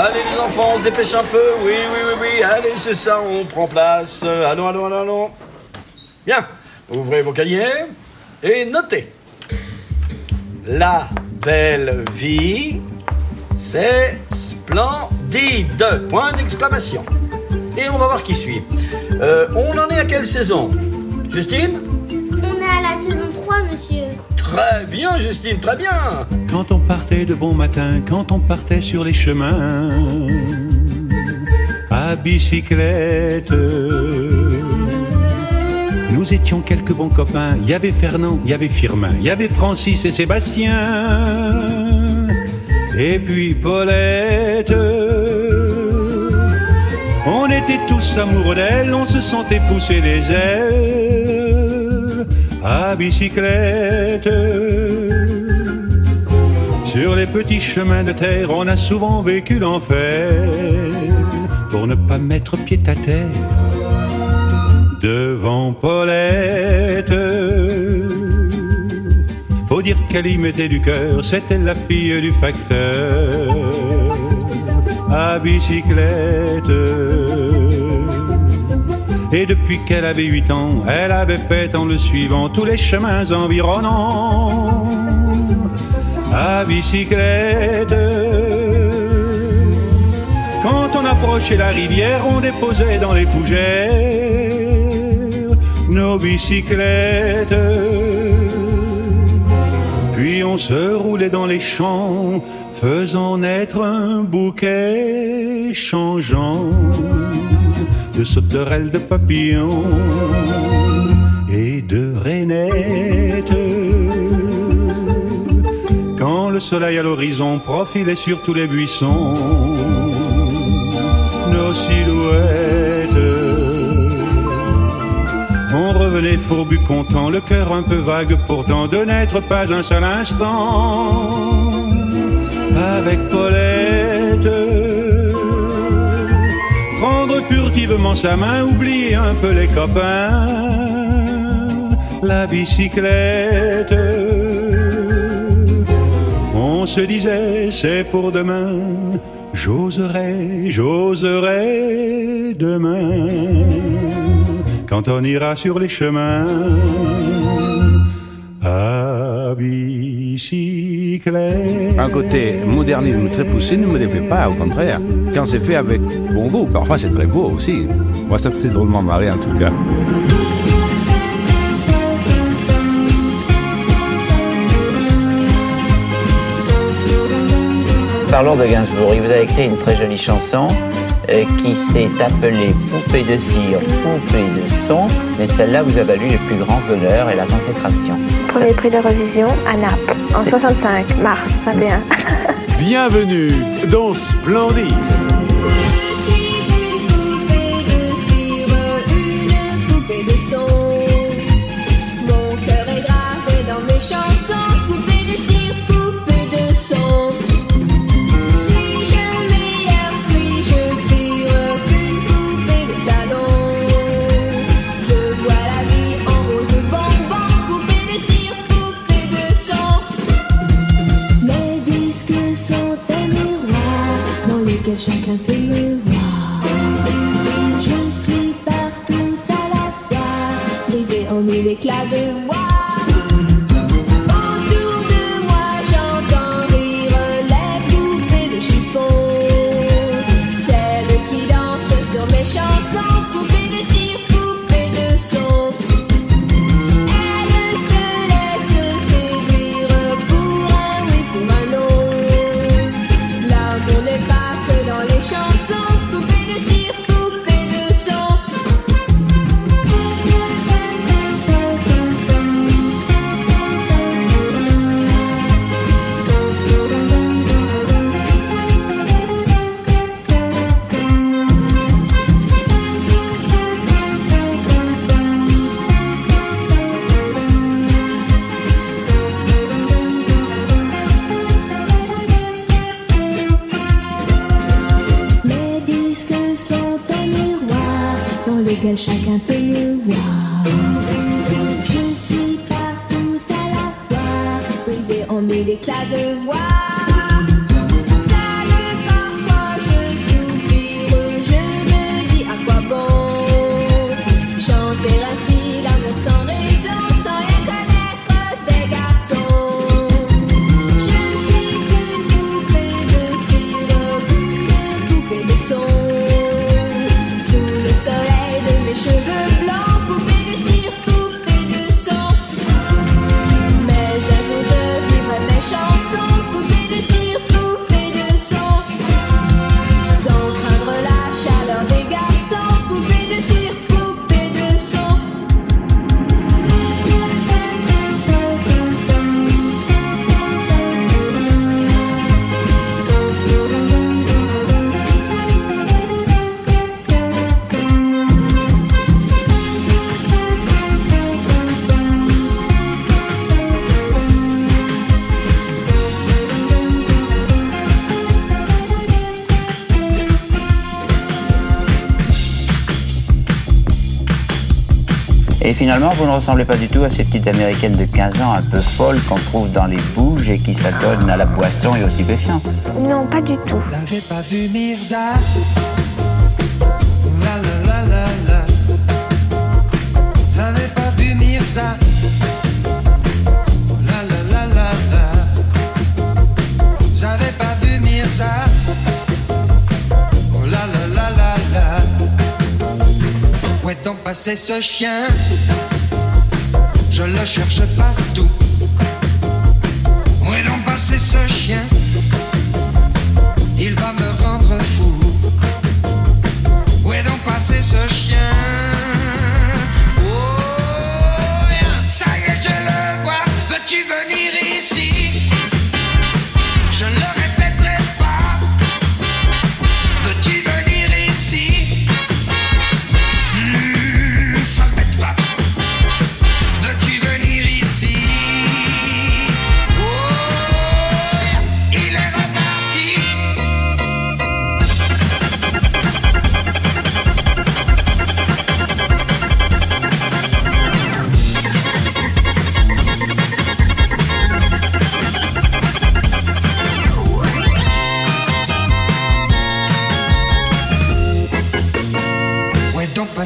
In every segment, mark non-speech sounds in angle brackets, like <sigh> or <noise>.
Allez les enfants, on se dépêche un peu. Oui, oui, oui, oui. Allez, c'est ça, on prend place. Euh, Allons, allons, allons, allons. Bien. Ouvrez vos cahiers et notez. La belle vie, c'est splendide. Point d'exclamation. Et on va voir qui suit. Euh, on en est à quelle saison? Justine? Saison 3, monsieur. Très bien, Justine, très bien. Quand on partait de bon matin, quand on partait sur les chemins, à bicyclette. Nous étions quelques bons copains. Il y avait Fernand, il y avait Firmin, il y avait Francis et Sébastien. Et puis Paulette. On était tous amoureux d'elle, on se sentait pousser des ailes à bicyclette. Sur les petits chemins de terre, on a souvent vécu l'enfer pour ne pas mettre pied à terre devant Paulette. Faut dire qu'elle y mettait du cœur, c'était la fille du facteur à bicyclette. Et depuis qu'elle avait huit ans, elle avait fait en le suivant tous les chemins environnants à bicyclette. Quand on approchait la rivière, on déposait dans les fougères nos bicyclettes. Puis on se roulait dans les champs, faisant naître un bouquet changeant de sauterelles, de papillons et de rainettes. Quand le soleil à l'horizon profilait sur tous les buissons, nos silhouettes. On revenait fourbu content, le cœur un peu vague pourtant de n'être pas un seul instant avec Paulette. Furtivement sa main, oublier un peu les copains, la bicyclette. On se disait c'est pour demain, j'oserai, j'oserai demain, quand on ira sur les chemins à bicyclette. Un côté modernisme très poussé ne me déplaît pas, au contraire. Quand c'est fait avec bon goût, parfois c'est très beau aussi. Moi, ça me fait drôlement marrer en tout cas. Parlons de Gainsbourg. Vous avez écrit une très jolie chanson qui s'est appelée Poupée de cire, Poupée de son, mais celle-là vous a valu les plus grands honneurs et la consécration. Premier prix d'Eurovision à Naples en 65, mars 21. Bienvenue dans Splendide. Chacun peut me voir. Je suis partout à la fois, brisée en mille éclats de finalement, vous ne ressemblez pas du tout à ces petites américaines de 15 ans un peu folles qu'on trouve dans les bouges et qui s'adonnent à la boisson et aux stupéfiants. Non, pas du tout. Vous avez pas vu Mirza? La la la la la Vous avez pas vu Mirza? Passé ce chien. Je le cherche partout. Où est donc passé ce chien? Il va me rendre fou. Où est donc passé ce chien?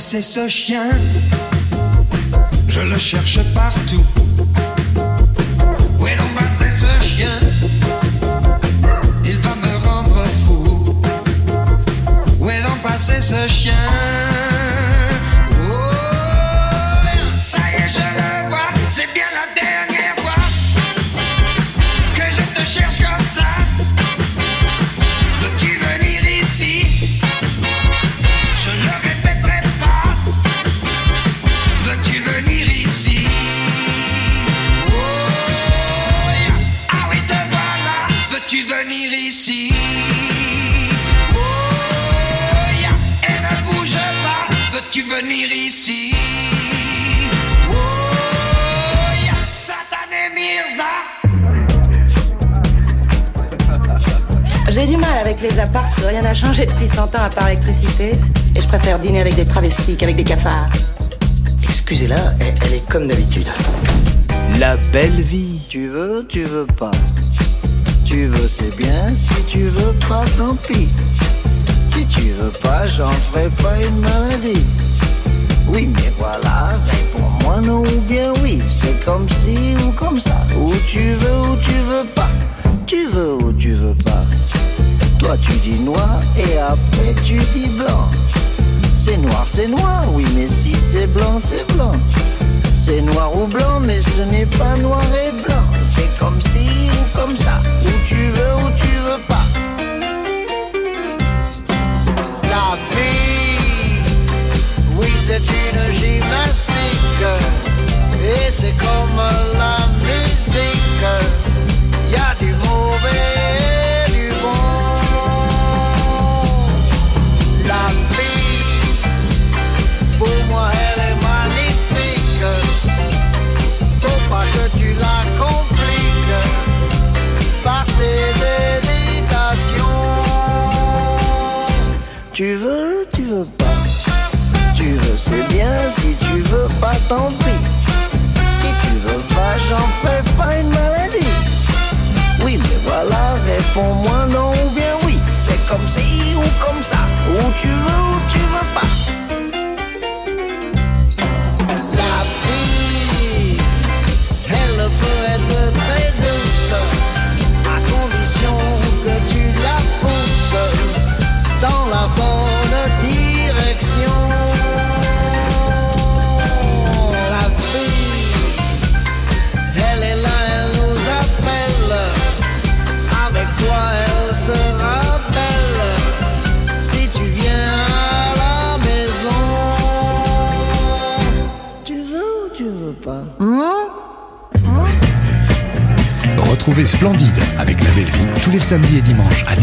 Où est donc passé ce chien Je le cherche partout. Où est donc passé ce chien Il va me rendre fou. Où est donc passé ce chien les apparts, rien n'a changé depuis 100 ans à part l'électricité. Et je préfère dîner avec des travestis qu'avec des cafards. Excusez-la, elle, elle est comme d'habitude. La belle vie. Tu veux, tu veux pas. Tu veux, c'est bien. Si tu veux pas, tant pis. Si tu veux pas, j'en ferai pas une maladie. Oui, mais voilà, réponds-moi non ou bien oui. C'est comme si ou comme ça. Ou tu veux ou tu veux pas. Tu veux ou tu veux pas. Toi, tu dis noir et après tu dis blanc. C'est noir, c'est noir, oui, mais si c'est blanc, c'est blanc. C'est noir ou blanc, mais ce n'est pas noir et blanc. C'est comme si ou comme ça.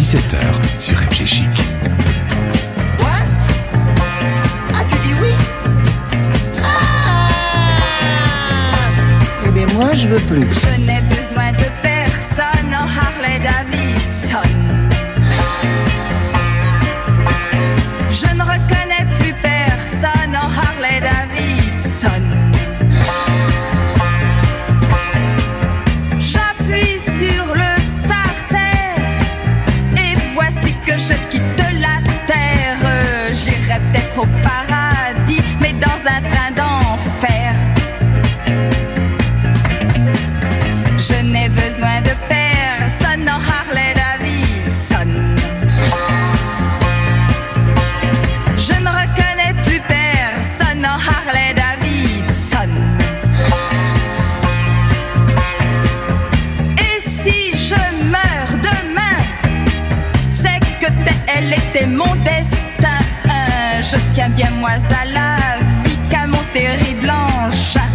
17h atteint d'enfer. Je n'ai besoin de personne en Harley Davidson. Je ne reconnais plus personne en Harley Davidson. Et si je meurs demain, c'est que elle était mon destin. Je tiens bien moi à la bactéries blanches.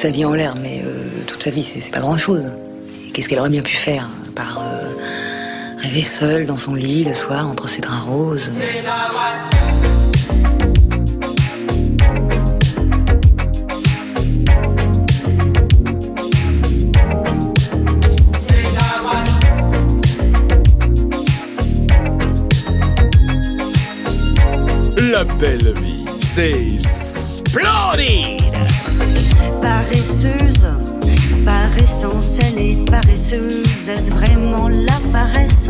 Sa vie en l'air, mais euh, toute sa vie, c'est pas grand-chose. Qu'est-ce qu'elle aurait bien pu faire Par euh, rêver seule dans son lit le soir entre ses draps roses? La belle vie, c'est splendide Paresseuse, par elle est paresseuse. Est-ce vraiment la paresse?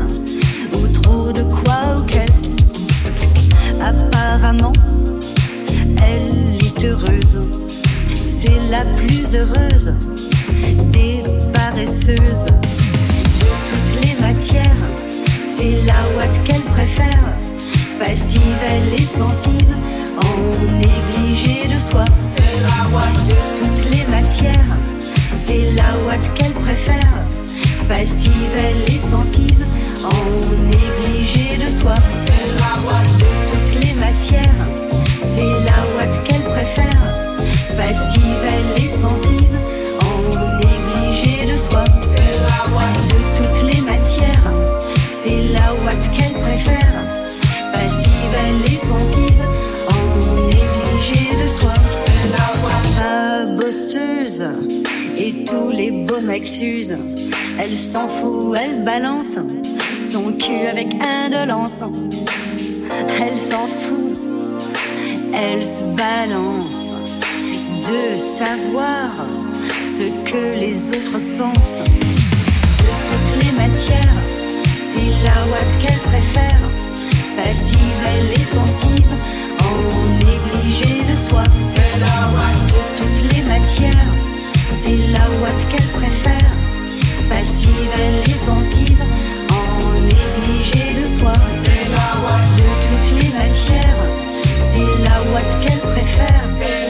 Ou trop de quoi ou qu'est-ce? Apparemment, elle est heureuse. C'est la plus heureuse des paresseuses. De toutes les matières, c'est la ouate qu'elle préfère. Passive, elle est pensive, en négligé de soi. C'est la ouate de toutes les matières, c'est la ouate qu'elle préfère. Passive, elle est pensive, en négligé de soi. C'est la ouate de toutes les matières, c'est la ouate qu'elle préfère. Passive, elle est Elle s'en fout, elle balance son cul avec indolence. Elle s'en fout, elle se balance de savoir ce que les autres pensent. De toutes les matières, c'est la ouate qu'elle préfère. Passive, elle est pensive, en négligé de soi. C'est la ouate de toutes les matières, c'est la ouate qu'elle préfère. Passive, elle est pensive, en négligé de soi. C'est la ouate de toutes les matières, c'est la ouate qu'elle préfère.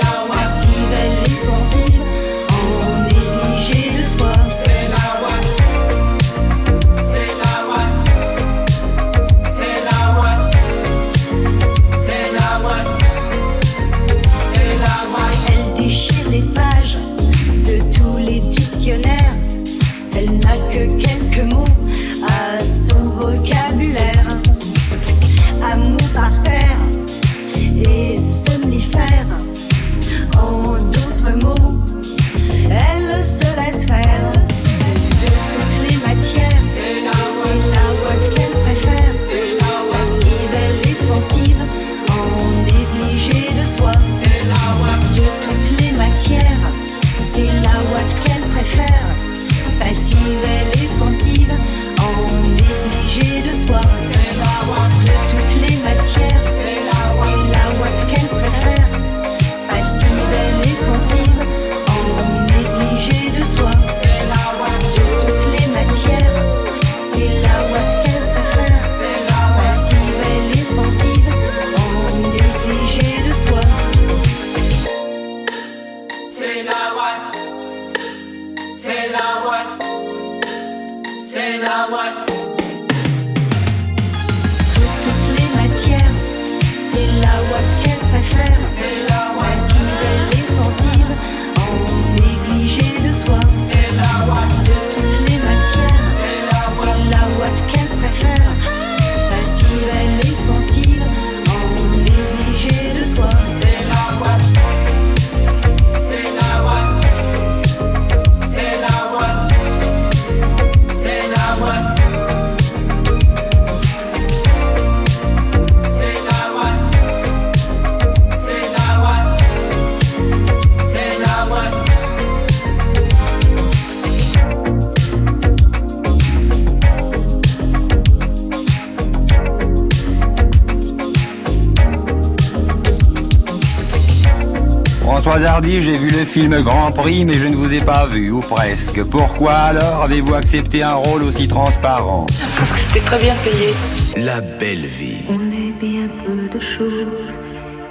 Film Grand Prix, mais je ne vous ai pas vu, ou presque. Pourquoi alors avez-vous accepté un rôle aussi transparent Parce que c'était très bien payé. La belle vie. On est bien peu de choses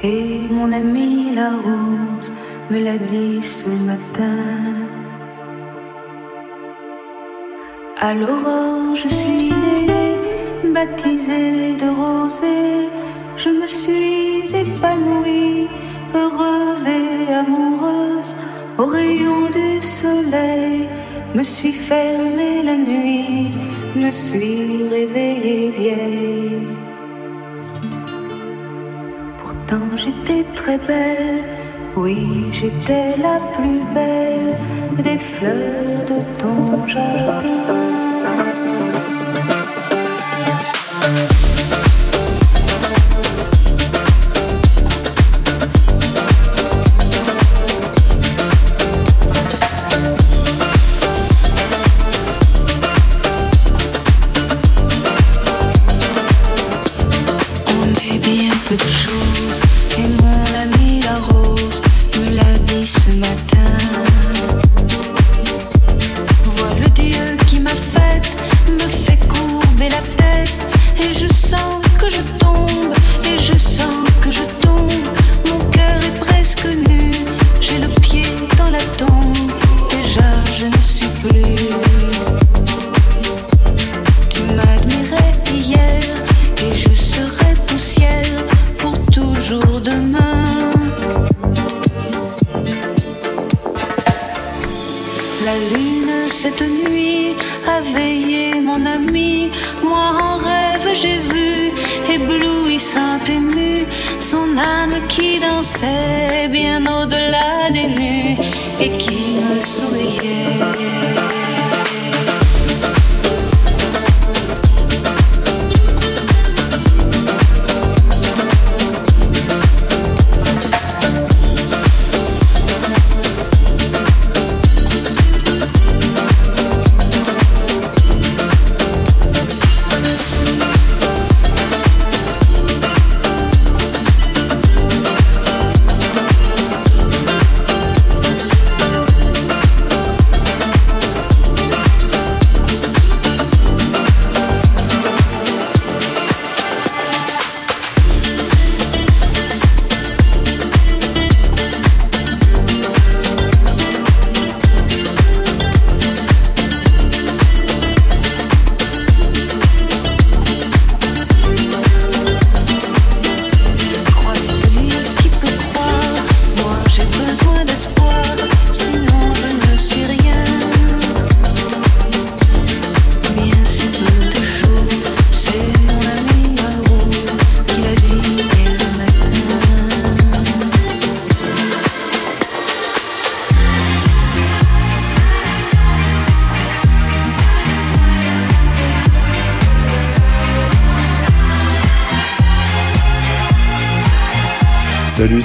et mon ami la rose me l'a dit ce matin. À l'aurore, je suis née, baptisée de rosée. Je me suis épanouie, heureuse et amoureuse. Au rayon du soleil, me suis fermée la nuit, me suis réveillée vieille. Pourtant j'étais très belle, oui j'étais la plus belle des fleurs de ton jardin.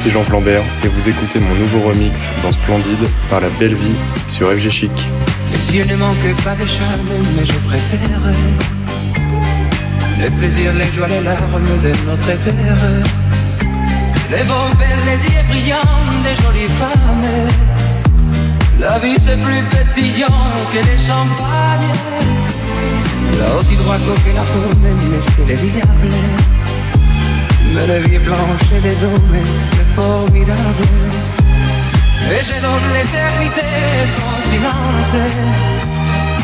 C'est Jean Flambert et vous écoutez mon nouveau remix dans Splendide par La Belle Vie sur FG Chic. Les yeux ne manquent pas de charme, mais je préfère le plaisir, les joies, les larmes de notre terre. Les beaux verres, les yeux brillants des jolies femmes. La vie c'est plus pétillant que les champagnes. Là-haut tu droit coquer la peau, mais c'est les diables. La vie blanche et les hommes, c'est formidable. Et je donne l'éternité sans silence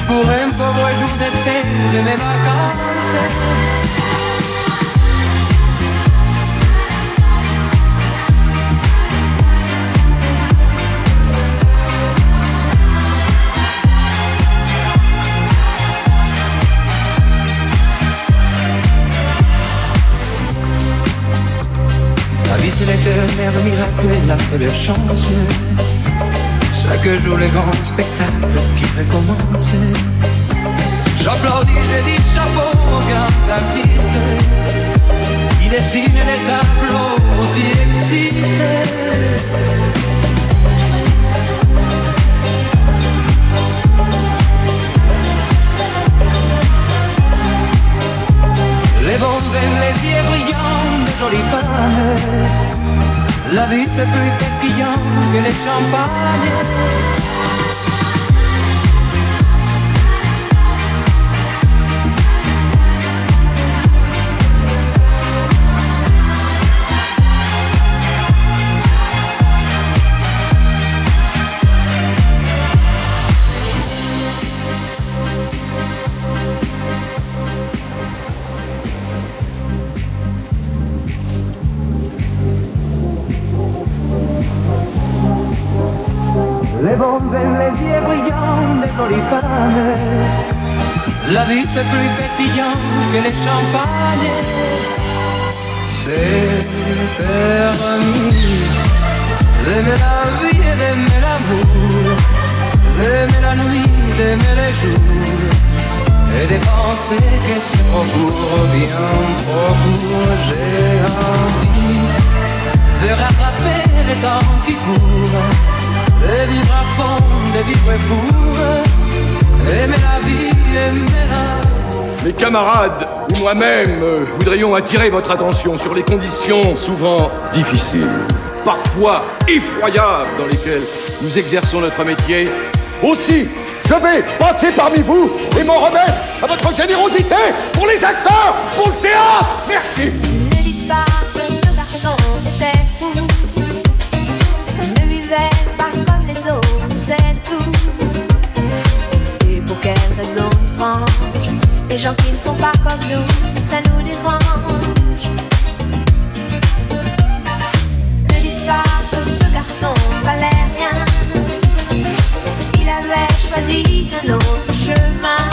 Pour un pauvre jour d'été de mes vacances. C'est l'éternel miracle et la seule chance. Chaque jour le grand spectacle qui recommence. J'applaudis, je dis chapeau au grand artiste qui dessine les tableaux qui existent. Les bons les yeux brillants de jolies femmes. La vie c'est plus pétillant que les champagnes. C'est plus pétillant que les champagnes. C'est permis d'aimer la vie et d'aimer l'amour, d'aimer la nuit, d'aimer les jours. Et de penser que c'est trop court, bien trop court, j'ai envie de rattraper les temps qui courent de vivre à fond, de vivre pour Mes camarades ou moi-même euh, voudrions attirer votre attention sur les conditions souvent difficiles, parfois effroyables dans lesquelles nous exerçons notre métier. Aussi, je vais passer parmi vous et m'en remettre à votre générosité pour les acteurs, pour le théâtre. Merci. Les gens qui ne sont pas comme nous, ça nous dérange. Ne dites pas que ce garçon valait rien. Il avait choisi un autre chemin.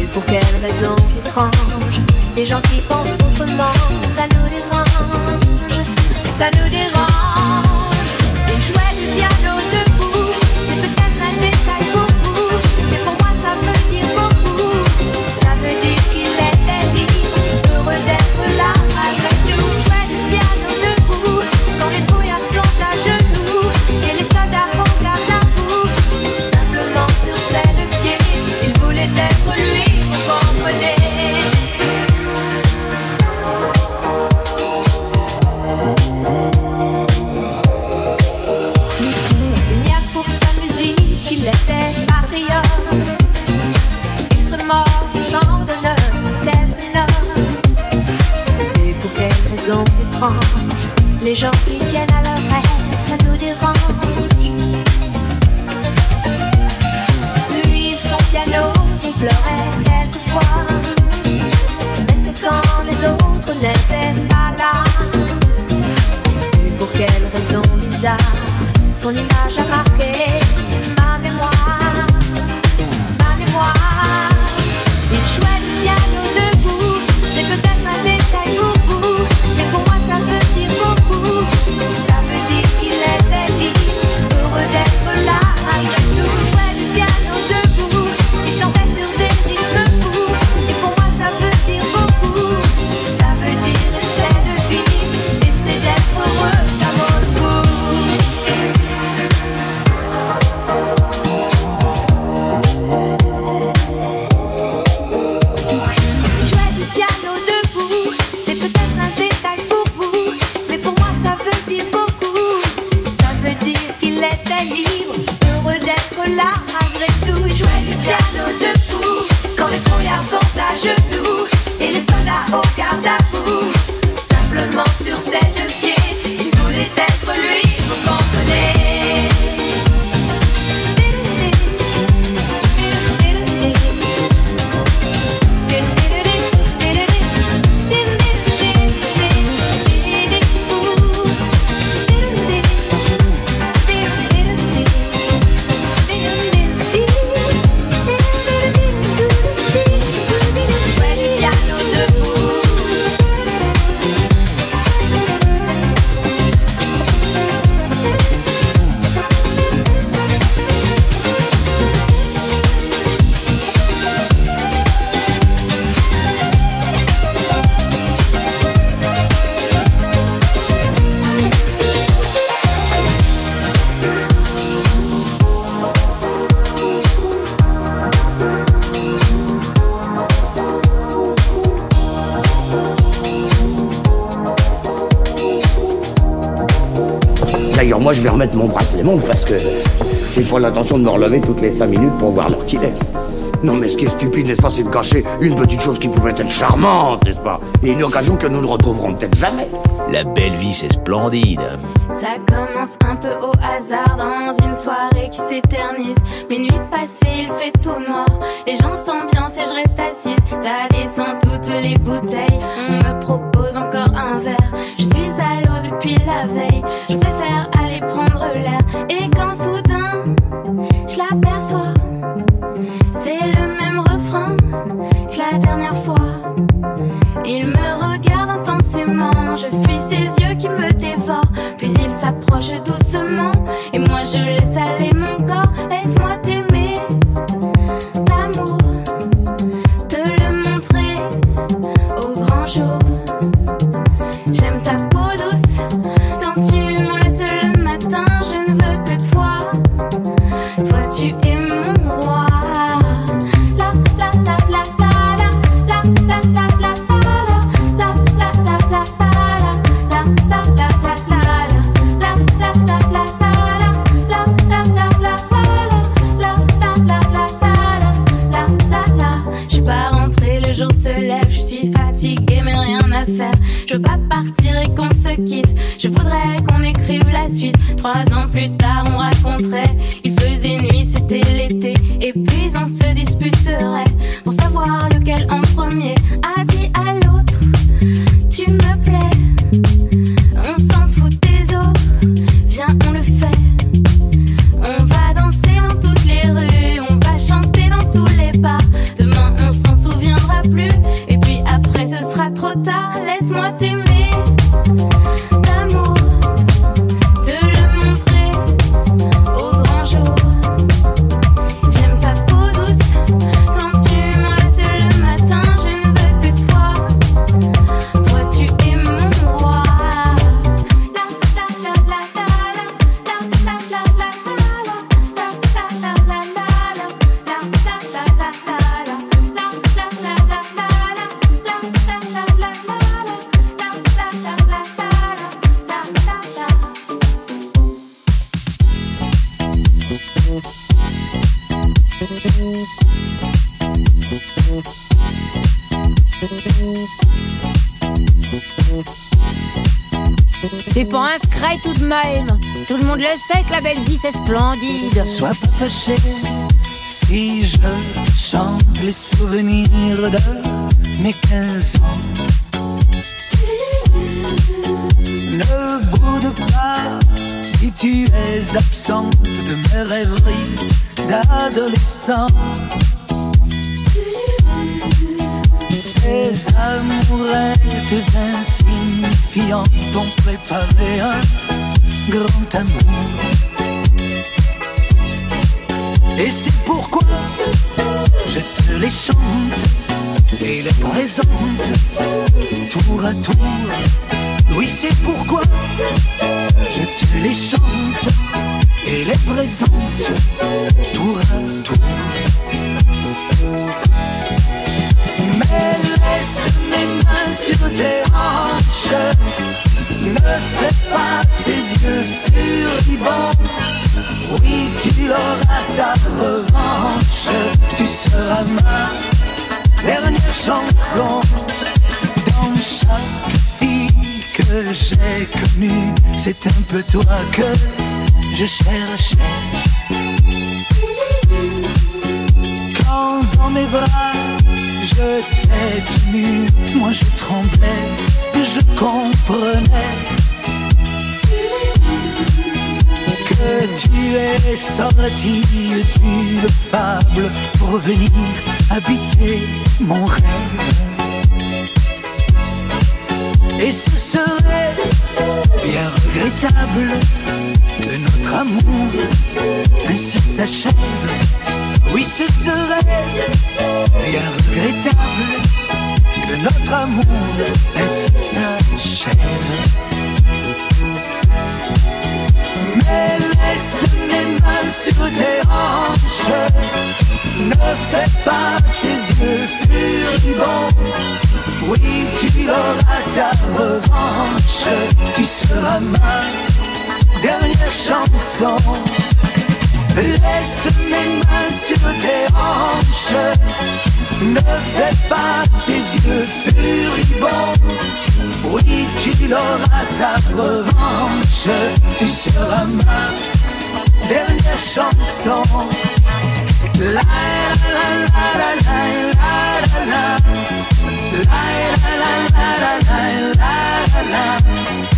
Et pour quelle raison étrange? Les gens qui pensent autrement, ça nous dérange, ça nous dérange. Toutes les cinq minutes pour voir l'heure qu'il est. Non, mais ce qui est stupide, n'est-ce pas, c'est de cacher une petite chose qui pouvait être charmante, n'est-ce pas? Et une occasion que nous ne retrouverons peut-être jamais. La belle vie, c'est splendide. Ça commence un peu au hasard dans une soirée qui s'éternise. Minuit passé, il fait tout noir. Les gens s'ambiancent et je reste assise. Ça descend toutes les bouteilles. On me propose encore un verre. Je suis à l'eau depuis la veille. Je préfère aller prendre l'air. Et quand soudain, je l'aperçois, c'est le même refrain que la dernière fois. Il me regarde intensément, je fuis ses yeux qui me dévorent. Puis il s'approche doucement, et moi je laisse aller mon corps. Laisse-moi la belle vie c'est splendide. Sois pas fâché si je chante les souvenirs de mes 15 ans. Ne boude pas si tu es absente de mes rêveries d'adolescent. Ces amourettes insignifiantes ont préparé un grand amour. Et c'est pourquoi je te les chante et les présente tour à tour. Oui, c'est pourquoi je te les chante et les présente tour à tour. Mais laisse mes mains sur tes hanches. Ne fais pas ces yeux furibonds. Oui, tu auras ta revanche. Tu seras ma dernière chanson. Dans chaque fille que j'ai connue, c'est un peu toi que je cherchais. Quand dans mes bras je t'ai tenu, moi je tremblais, je comprenais que tu es sorti d'une fable pour venir habiter mon rêve. Et ce serait bien regrettable que notre amour ainsi s'achève. Oui, ce serait bien regrettable que notre amour ainsi s'achève. Mais laisse mes mains sur tes hanches, ne fais pas ces yeux furibonds. Oui, tu auras ta revanche, tu seras ma dernière chanson. Laisse mes mains sur tes hanches. Ne fais pas ses yeux furibonds. Oui, tu l'auras ta revanche. Tu seras ma dernière chanson. La la la la la la la la. La la la la la la la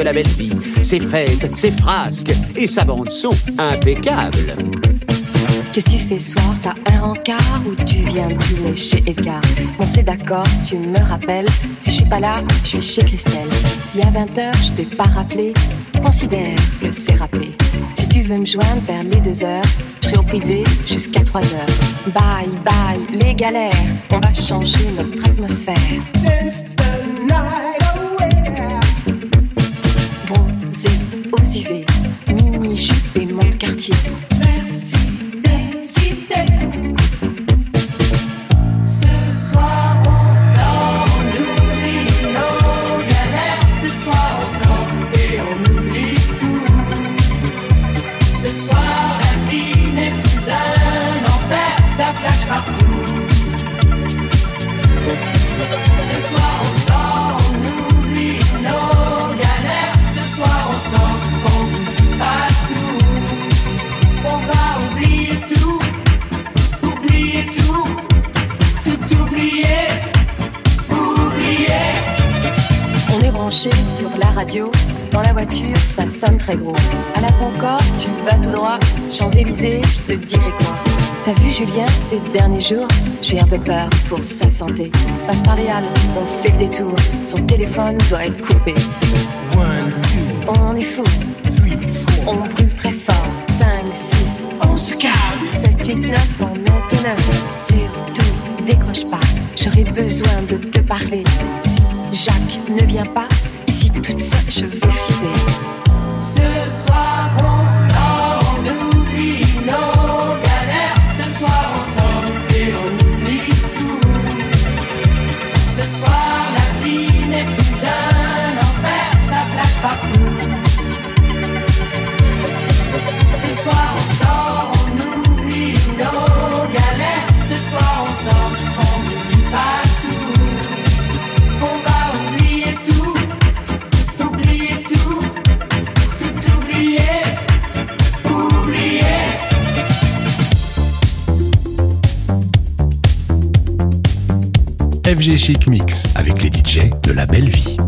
De la belle vie, ses fêtes, ses frasques et sa bande son impeccable. Qu'est-ce que tu fais soir? T'as un rencard ou tu viens dîner chez Edgar? Bon c'est d'accord, tu me rappelles. Si je suis pas là, je suis chez Christelle. Si à 20h je t'ai pas rappelé Considère que c'est rappelé. Si tu veux me joindre vers les 2 heures Je serai au privé jusqu'à 3 heures. Bye bye les galères. On va changer notre atmosphère. Dance the night peu peur pour sa santé. Passe par les halles, on fait le détour. Son téléphone doit être coupé. On est fou. On brûle très fort. 5, 6, on se calme. 7, 8, 9, on monte 9. Surtout, décroche pas. J'aurais besoin de te parler. Si Jacques ne vient pas, ici toute seule, je veux flipper. Mix avec les DJ de la belle vie.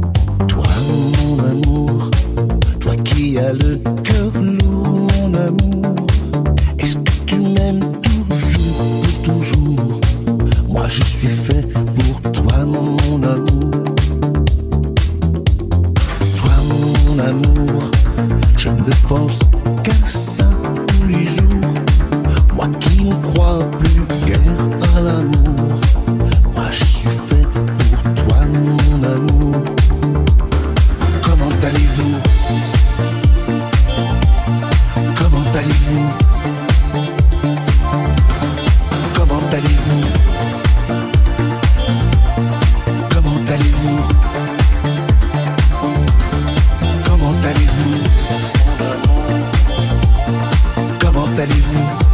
installez-vous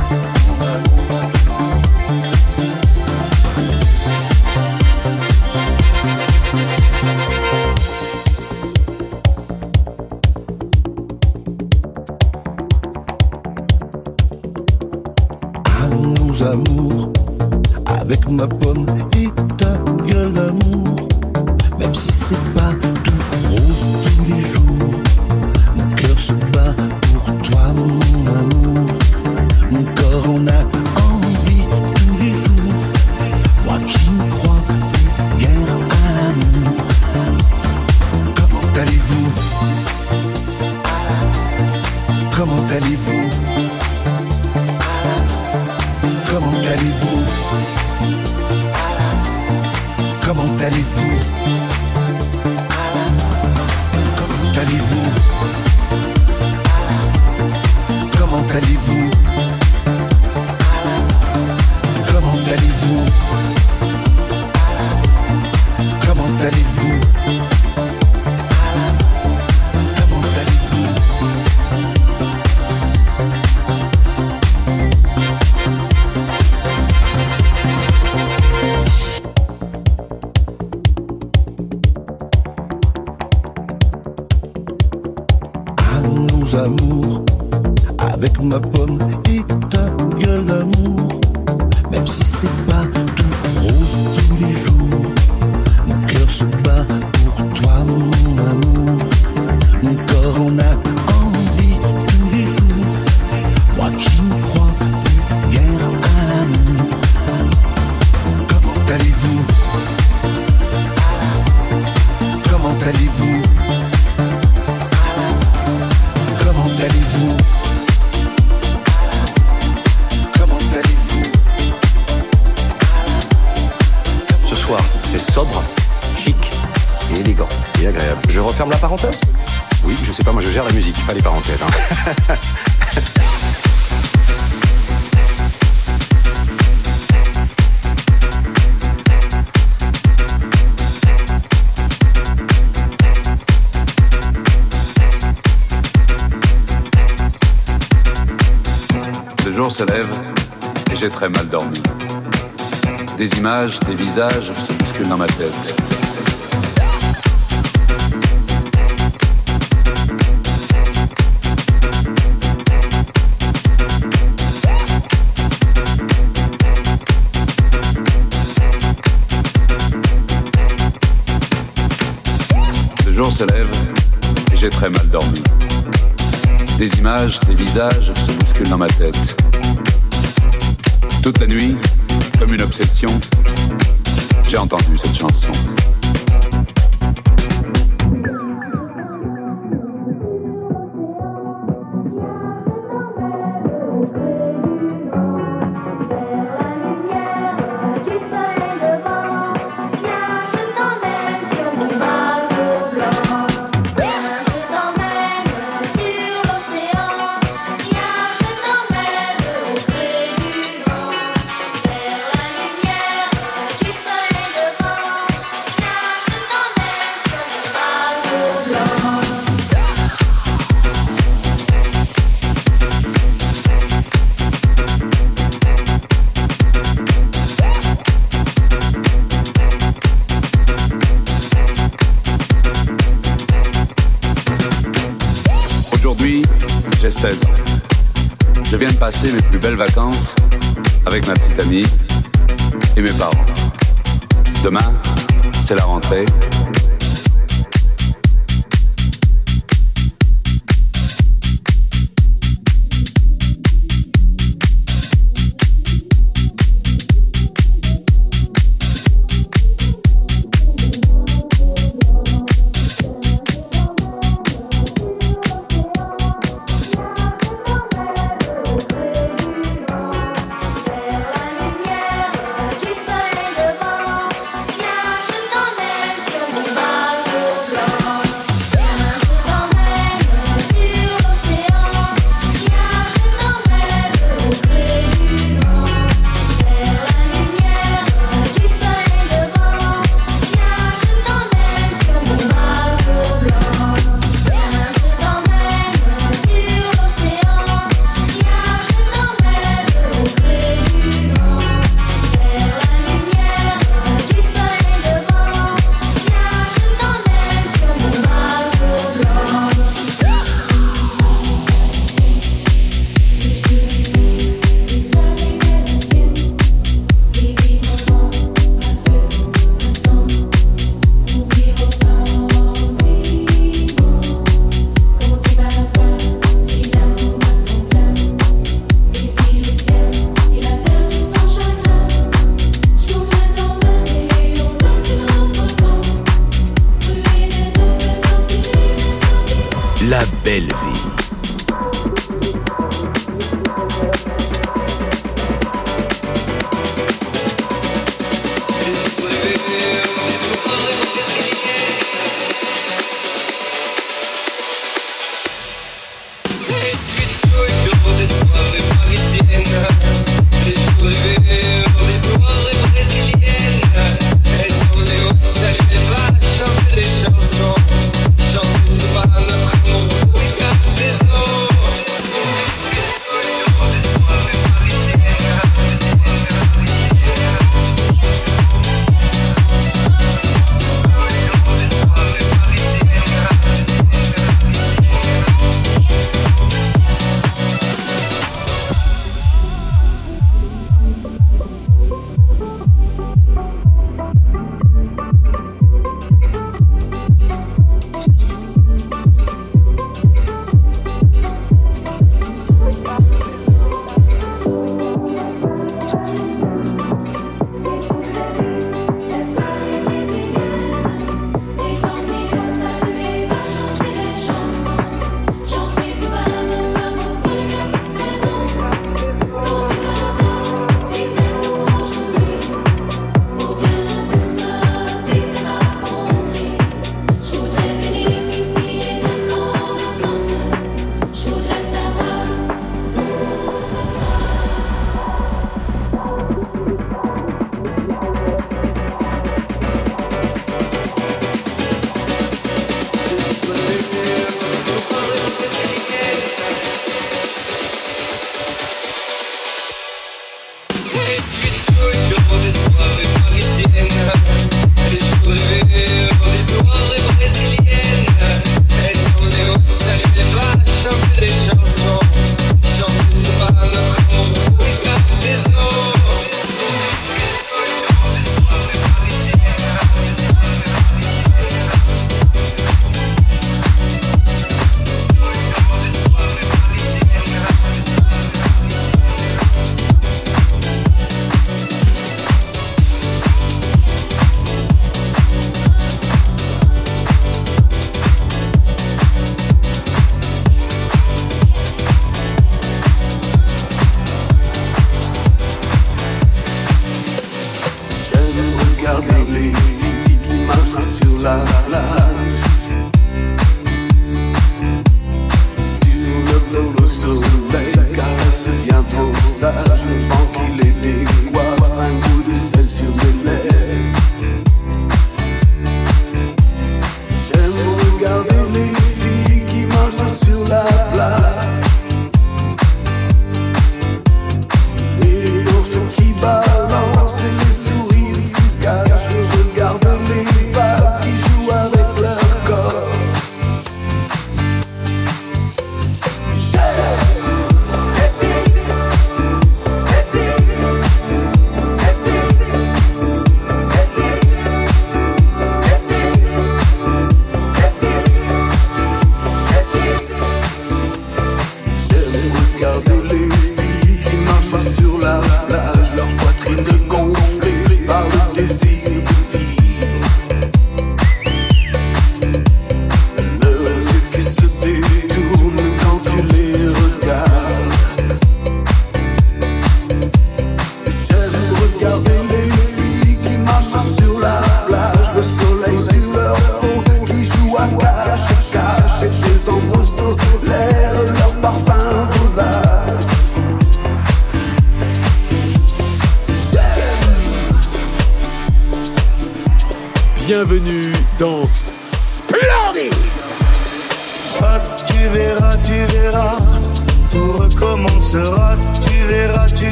tá livre très mal dormi. Des images, des visages se bousculent dans ma tête. Le jour se lève et j'ai très mal dormi. Des images, des visages se bousculent dans ma tête. Toute la nuit, comme une obsession, j'ai entendu cette chanson. Passer mes plus belles vacances avec ma petite amie et mes parents. Demain, c'est la rentrée. La belle vie.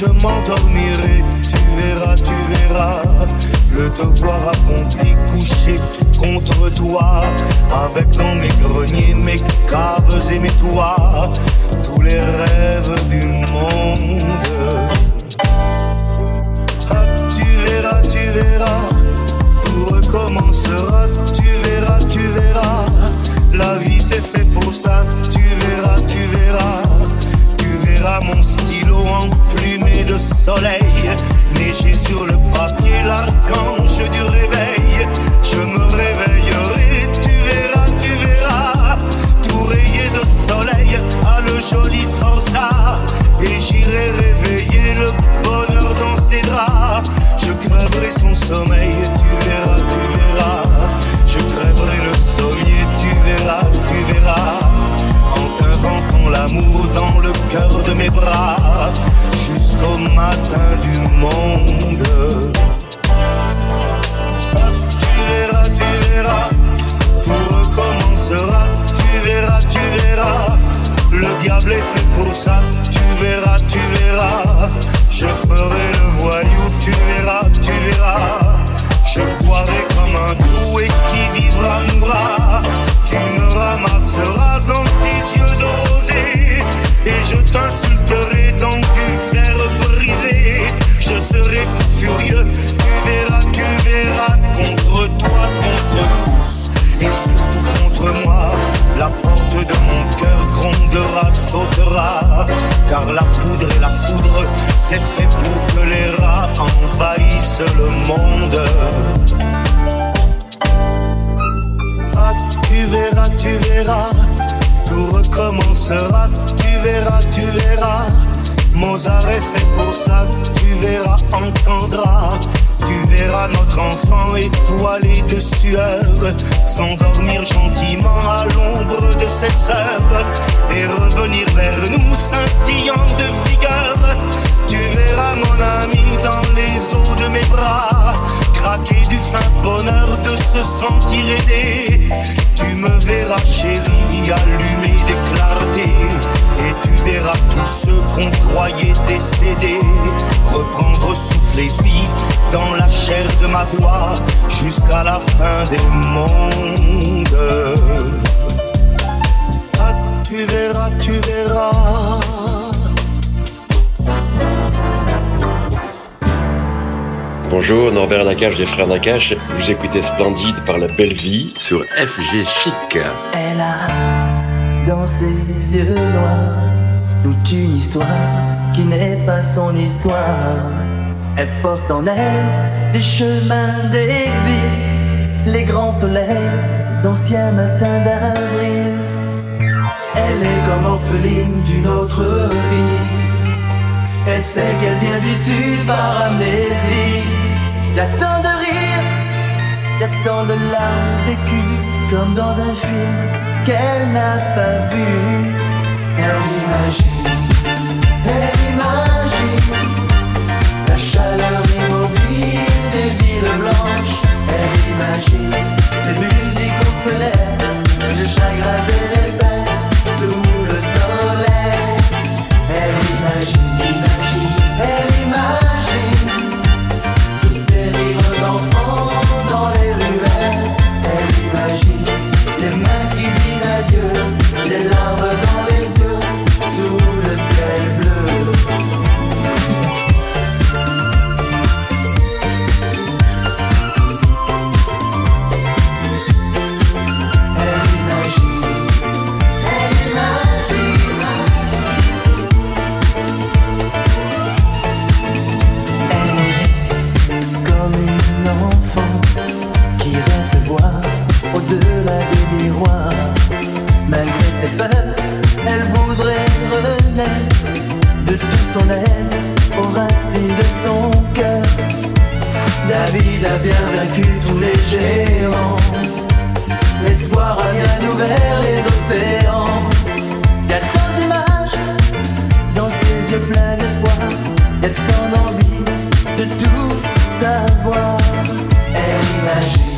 Je m'endormirai, tu verras, tu verras, le devoir accompli couché contre toi, avec dans mes greniers, mes caves et mes toits, tous les rêves du monde. Ah, tu verras, tu verras, tout recommencera, tu verras, tu verras. La vie c'est fait pour ça, soleil, neiger sur le papier, l'archange du réveil. Je me réveillerai, tu verras, tu verras, tout rayé de soleil à le joli forçat. Et j'irai réveiller le bonheur dans ses draps. Je crèverai son sommeil, mes bras, jusqu'au matin du monde. Tu verras, tu verras, tout recommencera, tu verras, tu verras. Le diable est fait pour ça, tu verras, tu verras. Je ferai le voyou, tu verras, tu verras. Je boirai comme un doué qui vivra mourra. Tu me ramasseras dans tes yeux de rosée et je t'insulterai dans du fer brisé. Je serai furieux, tu verras, tu verras contre toi, contre tous et surtout contre moi. La porte de mon cœur grondera, sautera, car la poudre et la foudre, c'est fait pour que les rats envahissent le monde. Ah, tu verras, tu verras, tout recommencera, tu verras, tu verras. Mozart est fait pour ça, tu verras, entendras. Tu verras notre enfant étoilé de sueur s'endormir gentiment à l'ombre de ses sœurs et revenir vers nous scintillant de vigueur. Tu verras mon ami dans les eaux de mes bras craquer du fin bonheur de se sentir aidé. Tu me verras chérie allumer des clartés et tu verras tous ceux qu'on croyait décédés reprendre souffle et vie dans la chair de ma voix jusqu'à la fin des mondes. Ah, tu verras, tu verras. Bonjour, Norbert Nakache des Frères Nakache. Vous écoutez Splendide par la belle vie sur FG Chic. Elle a Dans ses yeux noirs, toute une histoire qui n'est pas son histoire. Elle porte en elle des chemins d'exil, les grands soleils d'anciens matins d'avril. Elle est comme orpheline d'une autre vie. Elle sait qu'elle vient du sud par amnésie. Y a tant de rires, y a tant de larmes vécues, comme dans un film qu'elle n'a pas vu. Elle imagine, elle imagine la chaleur immobile des villes blanches. Elle imagine ces musiques aux fenêtres, les chagrins et les David a bien vaincu tous les géants. L'espoir a bien ouvert les océans. Y a tant d'images dans ses yeux pleins d'espoir. Y a tant d'envie de tout savoir. Elle imagine,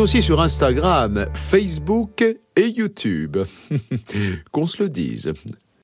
aussi sur Instagram, Facebook et YouTube. <laughs> Qu'on se le dise.